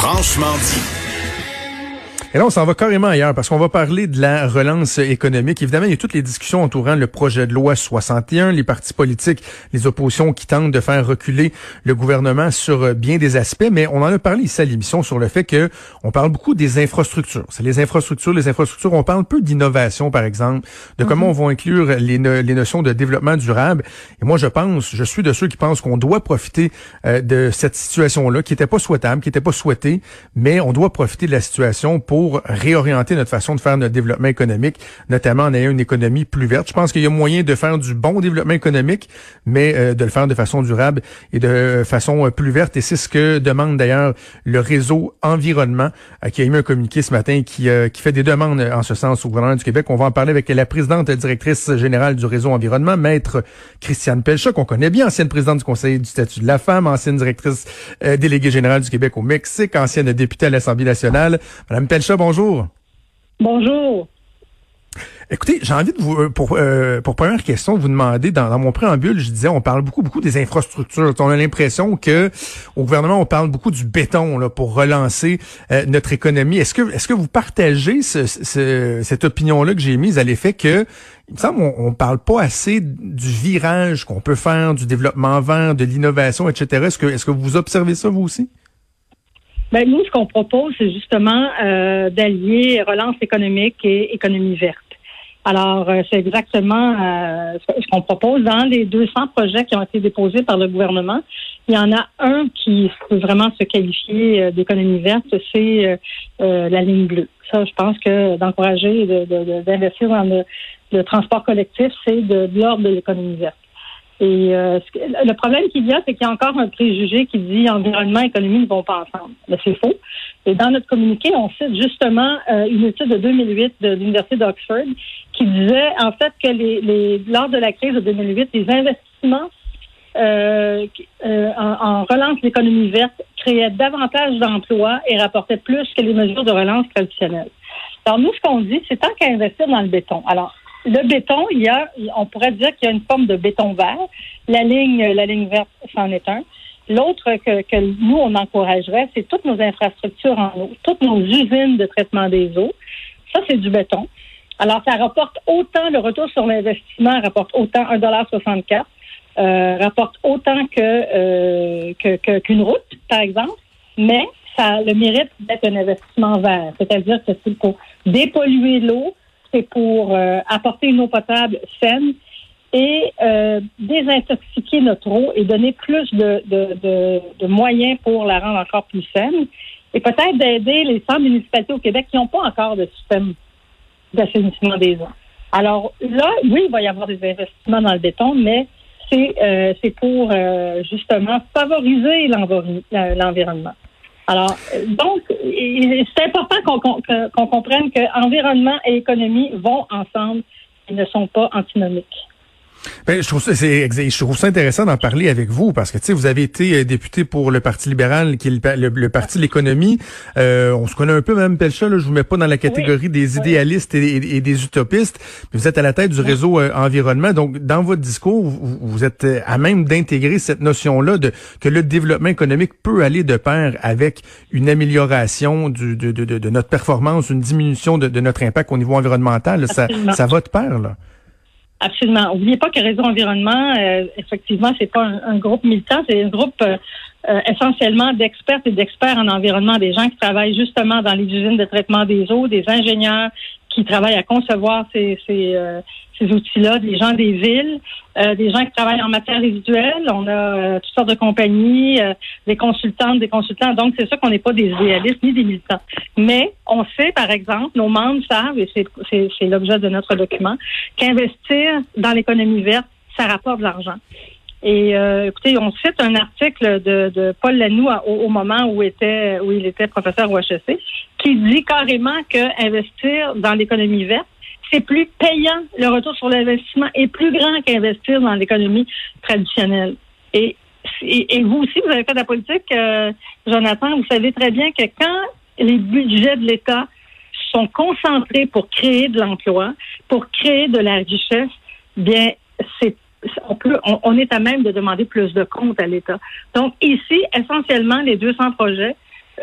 Franchement dit. Et là, on s'en va carrément ailleurs parce qu'on va parler de la relance économique. Évidemment, il y a toutes les discussions entourant le projet de loi 61, les partis politiques, les oppositions qui tentent de faire reculer le gouvernement sur euh, bien des aspects, mais on en a parlé ici à l'émission sur le fait que on parle beaucoup des infrastructures. C'est les infrastructures, les infrastructures. On parle peu d'innovation, par exemple, de comment mm-hmm. on va inclure les, les, notions de développement durable. Et moi, je pense, je suis de ceux qui pensent qu'on doit profiter euh, de cette situation-là, qui n'était pas souhaitable, qui n'était pas souhaitée, mais on doit profiter de la situation pour pour réorienter notre façon de faire notre développement économique, notamment en ayant une économie plus verte. Je pense qu'il y a moyen de faire du bon développement économique, mais euh, de le faire de façon durable et de façon euh, plus verte. Et c'est ce que demande d'ailleurs le réseau environnement, euh, qui a émis un communiqué ce matin qui, qui fait des demandes en ce sens au gouvernement du Québec. On va en parler avec la présidente directrice générale du réseau environnement, maître Christiane Pelcha, qu'on connaît bien, ancienne présidente du Conseil du statut de la femme, ancienne directrice déléguée générale du Québec au Mexique, ancienne députée à l'Assemblée nationale. Madame Pelcha, bonjour. Bonjour. Écoutez, j'ai envie de vous, euh, pour, euh, pour première question, vous demander, dans, mon préambule, je disais, on parle beaucoup, beaucoup des infrastructures. On a l'impression que au gouvernement, on parle beaucoup du béton là, pour relancer euh, notre économie. Est-ce que, est-ce que vous partagez cette opinion-là que j'ai mise à l'effet que, il me semble, on, on parle pas assez du virage qu'on peut faire, du développement vert, de l'innovation, etc. Est-ce que, est-ce que vous observez ça vous aussi? Ben, nous, ce qu'on propose, c'est justement euh, d'allier relance économique et économie verte. Alors, euh, c'est exactement euh, ce qu'on propose. Dans les 200 projets qui ont été déposés par le gouvernement, il y en a un qui peut vraiment se qualifier d'économie verte, c'est la ligne bleue. Ça, je pense que d'encourager d'investir dans le, le, transport collectif, c'est de l'ordre de l'économie verte. Et euh, le problème qu'il y a, c'est qu'il y a encore un préjugé qui dit environnement et économie ne vont pas ensemble. Mais c'est faux. Et dans notre communiqué, on cite justement euh, une étude de 2008 de l'Université d'Oxford qui disait en fait que les, les, lors de la crise de 2008, les investissements euh, euh, en, en, relance de l'économie verte créaient davantage d'emplois et rapportaient plus que les mesures de relance traditionnelles. Alors nous, ce qu'on dit, c'est tant qu'à investir dans le béton. Alors, le béton, il y a, on pourrait dire qu'il y a une forme de béton vert. La ligne, la ligne verte, c'en est un. L'autre que, nous, on encouragerait, c'est toutes nos infrastructures en eau, toutes nos usines de traitement des eaux. Ça, c'est du béton. Alors, ça rapporte autant, le retour sur l'investissement rapporte autant 1,64 euh, rapporte autant euh, que, qu'une route, par exemple, mais ça a le mérite d'être un investissement vert. C'est-à-dire que c'est pour dépolluer l'eau, c'est pour euh, apporter une eau potable saine et euh, désintoxiquer notre eau et donner plus de, moyens pour la rendre encore plus saine. Et peut-être d'aider les 100 municipalités au Québec qui n'ont pas encore de système d'assainissement des eaux. Alors là, oui, il va y avoir des investissements dans le béton, mais c'est euh, c'est pour justement favoriser l'environnement. Alors, donc, c'est important qu'on comprenne que environnement et économie vont ensemble et ne sont pas antinomiques. Ben, je trouve ça, c'est, je trouve ça intéressant d'en parler avec vous parce que tu sais, vous avez été euh, député pour le Parti libéral, qui est le, parti de l'économie. Euh, on se connaît un peu, même Pelcha. Là, je vous mets pas dans la catégorie des idéalistes et, des utopistes. Mais vous êtes à la tête du réseau euh, environnement, donc dans votre discours, vous, êtes à même d'intégrer cette notion-là de que le développement économique peut aller de pair avec une amélioration du, de, de, de, notre performance, une diminution de, notre impact au niveau environnemental. ça, ça va de pair là. Absolument. N'oubliez pas que Réseau Environnement, euh, effectivement, c'est pas un, groupe militant, c'est un groupe euh, euh, essentiellement d'experts et d'experts en environnement, des gens qui travaillent justement dans les usines de traitement des eaux, des ingénieurs qui travaillent à concevoir ces, ces, ces outils-là, des gens des villes, euh, des gens qui travaillent en matière résiduelle. On a euh, toutes sortes de compagnies, euh, des consultantes, des consultants. Donc, c'est sûr qu'on n'est pas des idéalistes ni des militants. Mais on sait, par exemple, nos membres savent, et c'est l'objet de notre document, qu'investir dans l'économie verte, ça rapporte de l'argent. Et euh, écoutez, on cite un article de, de Paul Lanoux au, moment où était où il était professeur au HEC, qui dit carrément que investir dans l'économie verte, c'est plus payant. Le retour sur l'investissement est plus grand qu'investir dans l'économie traditionnelle. Et, et, vous aussi, vous avez fait de la politique, euh, Jonathan, vous savez très bien que quand les budgets de l'État sont concentrés pour créer de l'emploi, pour créer de la richesse, bien, c'est on, peut, on, est à même de demander plus de comptes à l'État. Donc ici, essentiellement, les 200 projets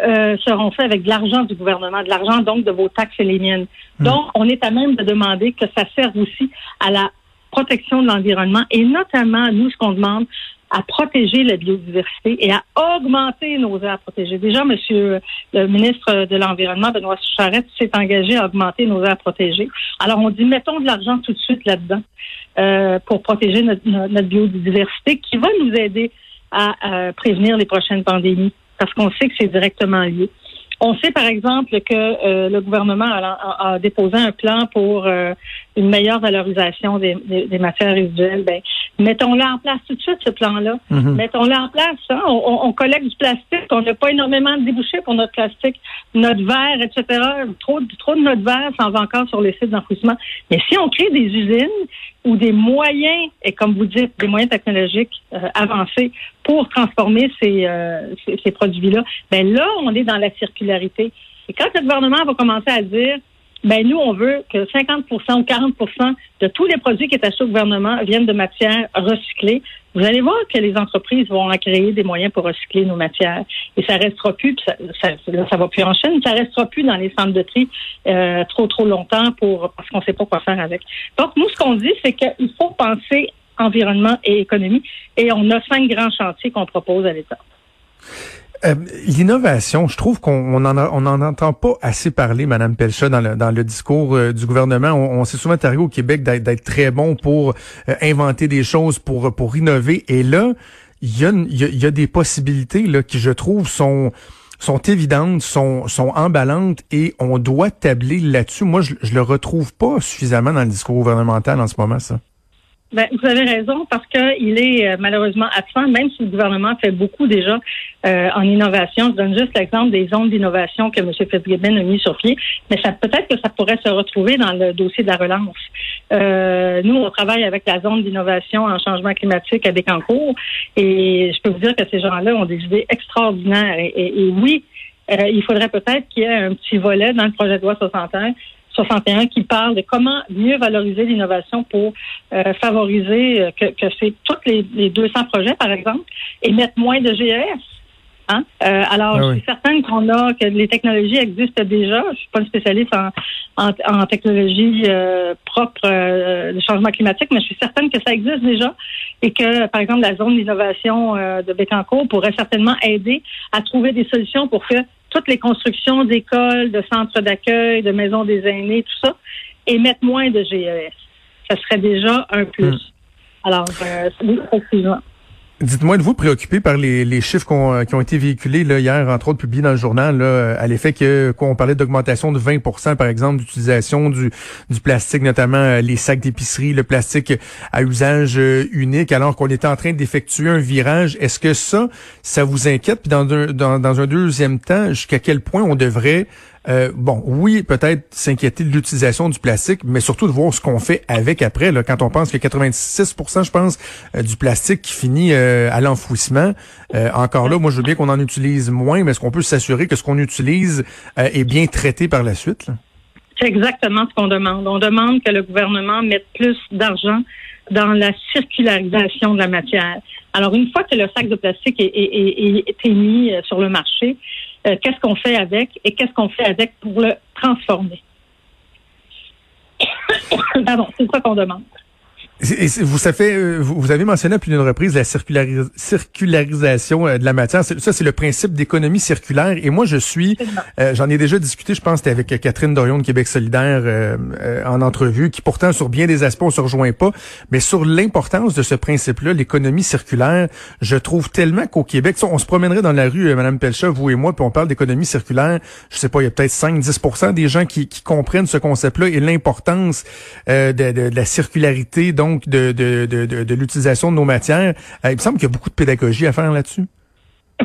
euh, seront faits avec de l'argent du gouvernement, de l'argent donc de vos taxes et les miennes. Hmm. Donc, on est à même de demander que ça serve aussi à la protection de l'environnement et notamment, nous, ce qu'on demande, à protéger la biodiversité et à augmenter nos aires protégées. Déjà, Monsieur le ministre de l'Environnement, Benoît Charette, s'est engagé à augmenter nos aires protégées. Alors, on dit, mettons de l'argent tout de suite là-dedans euh, pour protéger notre, biodiversité qui va nous aider à prévenir les prochaines pandémies parce qu'on sait que c'est directement lié. On sait par exemple que euh, le gouvernement a, déposé un plan pour euh, une meilleure valorisation des, matières résiduelles. Ben, mettons-le en place tout de suite, ce plan-là. Mhm. Mettons-le en place. Hein. On, collecte du plastique. On n'a pas énormément de débouchés pour notre plastique, notre verre, etc. Trop, trop de notre verre s'en va encore sur les sites d'enfouissement. Mais si on crée des usines ou des moyens, et comme vous dites, des moyens technologiques euh, avancés pour transformer ces, ces, ces produits-là, ben là, on est dans la circularité. Et quand le gouvernement va commencer à dire ben nous, on veut que 50% ou 40% de tous les produits qui est achetés au gouvernement viennent de matières recyclées. Vous allez voir que les entreprises vont en créer des moyens pour recycler nos matières. Et ça restera plus, ça, ça, va plus en chaîne, ça restera plus dans les centres de tri euh, trop, trop longtemps pour parce qu'on ne sait pas quoi faire avec. Donc, nous, ce qu'on dit, c'est qu'il faut penser environnement et économie. Et on a cinq grands chantiers qu'on propose à l'État. Euh, l'innovation, je trouve qu'on en on n'en entend pas assez parler, Madame Pelcha, dans le, dans le discours euh, du gouvernement. On, s'est souvent taré au Québec d'être très bon pour euh, inventer des choses, pour pour innover. Et là, il y a, y a, des possibilités là qui, je trouve, sont sont évidentes, sont, sont emballantes et on doit tabler là-dessus. Moi, je, je le retrouve pas suffisamment dans le discours gouvernemental en ce moment, ça. Ben, vous avez raison parce qu'il est euh, malheureusement absent, même si le gouvernement fait beaucoup déjà euh, en innovation. Je donne juste l'exemple des zones d'innovation que M. Fitzgibbon a mis sur pied, mais ça peut-être que ça pourrait se retrouver dans le dossier de la relance. Euh, nous, on travaille avec la zone d'innovation en changement climatique à Bécancourt et je peux vous dire que ces gens-là ont des idées extraordinaires. Et, et oui, il faudrait peut-être qu'il y ait un petit volet dans le projet de loi 61 61 qui parle de comment mieux valoriser l'innovation pour euh, favoriser euh, que, que c'est tous les, les, 200 projets, par exemple, et mettre moins de GES. Hein? Euh, alors, ah je suis certaine qu'on a que les technologies existent déjà. Je suis pas une spécialiste en, en, en technologie euh, propre euh, de changement climatique, mais je suis certaine que ça existe déjà et que, par exemple, la zone d'innovation de Bécancourt pourrait certainement aider à trouver des solutions pour que toutes les constructions d'écoles, de centres d'accueil, de maisons des aînés, tout ça, et mettre moins de GES. Ça serait déjà un plus. Hmm. Alors, euh, effectivement. Dites-moi, êtes-vous préoccupé par les, chiffres euh, qui ont été véhiculés là, hier, entre autres publiés dans le journal, là, à l'effet que quoi, on parlait d'augmentation de 20% par exemple, d'utilisation du, plastique, notamment euh, les sacs d'épicerie, le plastique à usage euh, unique, alors qu'on était en train d'effectuer un virage. Est-ce que ça, ça vous inquiète? Puis dans un deuxième temps, jusqu'à quel point on devrait euh, bon, oui, peut-être s'inquiéter de l'utilisation du plastique, mais surtout de voir ce qu'on fait avec après. Là, quand on pense que 86% je pense, euh, du plastique qui finit euh, à l'enfouissement, encore là, moi, je veux bien qu'on en utilise moins, mais est-ce qu'on peut s'assurer que ce qu'on utilise est bien traité par la suite? C'est exactement ce qu'on demande. On demande que le gouvernement mette plus d'argent dans la circularisation de la matière. Alors, une fois que le sac de plastique est, est mis sur le marché, euh, qu'est-ce qu'on fait avec et qu'est-ce qu'on fait avec pour le transformer. Pardon, c'est ça qu'on demande. Vous, ça fait, euh, vous avez mentionné à plus d'une reprise la circularisation euh, de la matière. Ça, c'est le principe d'économie circulaire. Et moi, je suis, euh, j'en ai déjà discuté, je pense, c'était avec Catherine Dorion de Québec solidaire en entrevue, qui pourtant, sur bien des aspects, on se rejoint pas. Mais sur l'importance de ce principe-là, l'économie circulaire, je trouve tellement qu'au Québec, on se promènerait dans la rue, Madame Pelcha, vous et moi, puis on parle d'économie circulaire. Je sais pas, il y a peut-être 5-10% des gens qui, qui, comprennent ce concept-là et l'importance de, de, de, la circularité. Donc, donc de, de, de, de, l'utilisation de nos matières. il me semble qu'il y a beaucoup de pédagogie à faire là-dessus.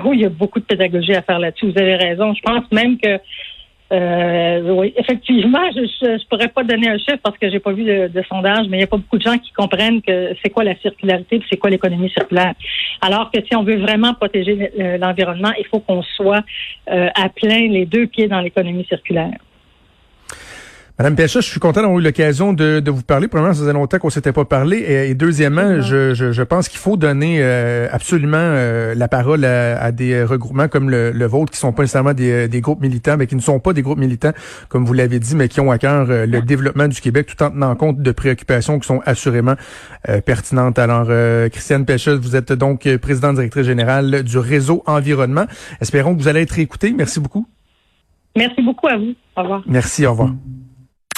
Oui, il y a beaucoup de pédagogie à faire là-dessus. Vous avez raison. Je pense même que euh, oui, effectivement, je, je, pourrais pas donner un chiffre parce que j'ai pas vu de, sondage, mais il y a pas beaucoup de gens qui comprennent que c'est quoi la circularité, c'est quoi l'économie circulaire. Alors que si on veut vraiment protéger l'environnement, il faut qu'on soit euh, à plein les deux pieds dans l'économie circulaire. Madame Pécha, je suis content d'avoir eu l'occasion de, de, vous parler. Premièrement, ça faisait longtemps qu'on s'était pas parlé. Et, deuxièmement, je, je, je, pense qu'il faut donner euh, absolument euh, la parole à, des regroupements comme le, le, vôtre, qui sont pas nécessairement des, des, groupes militants, mais qui ne sont pas des groupes militants, comme vous l'avez dit, mais qui ont à cœur euh, le développement du Québec, tout en tenant compte de préoccupations qui sont assurément pertinentes. Alors, Christiane Pécha, vous êtes donc présidente directrice générale du réseau Environnement. Espérons que vous allez être écouté. Merci beaucoup. Merci beaucoup à vous. Au revoir. Merci, au revoir.